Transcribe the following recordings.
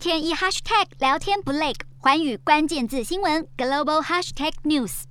天一 hashtag 聊天不累，环宇关键字新闻 global hashtag news。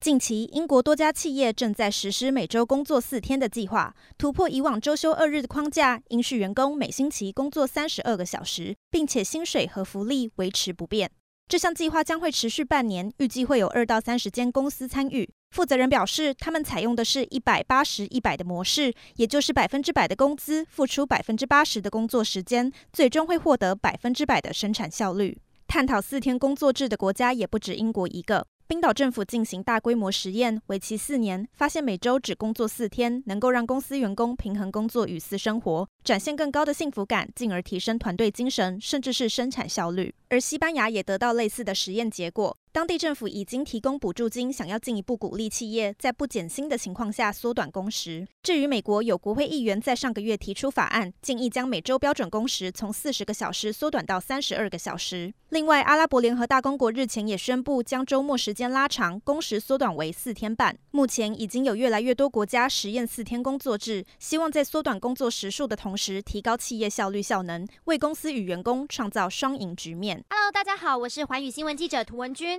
近期，英国多家企业正在实施每周工作四天的计划，突破以往周休二日的框架，允许员工每星期工作三十二个小时，并且薪水和福利维持不变。这项计划将会持续半年，预计会有二到三十间公司参与。负责人表示，他们采用的是一百八十一百的模式，也就是百分之百的工资，付出百分之八十的工作时间，最终会获得百分之百的生产效率。探讨四天工作制的国家也不止英国一个。冰岛政府进行大规模实验，为期四年，发现每周只工作四天，能够让公司员工平衡工作与私生活，展现更高的幸福感，进而提升团队精神，甚至是生产效率。而西班牙也得到类似的实验结果。当地政府已经提供补助金，想要进一步鼓励企业在不减薪的情况下缩短工时。至于美国，有国会议员在上个月提出法案，建议将每周标准工时从四十个小时缩短到三十二个小时。另外，阿拉伯联合大公国日前也宣布将周末时间拉长，工时缩短为四天半。目前已经有越来越多国家实验四天工作制，希望在缩短工作时数的同时，提高企业效率效能，为公司与员工创造双赢局面。Hello，大家好，我是环宇新闻记者涂文君。